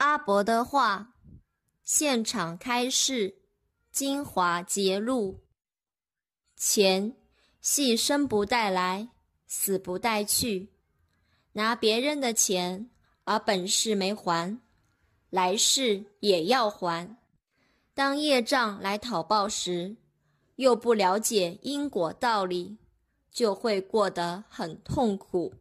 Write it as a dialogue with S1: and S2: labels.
S1: 阿伯的话现场开示，精华揭露，钱系生不带来，死不带去，拿别人的钱，而本事没还，来世也要还，当业障来讨报时，又不了解因果道理，就会过得很痛苦。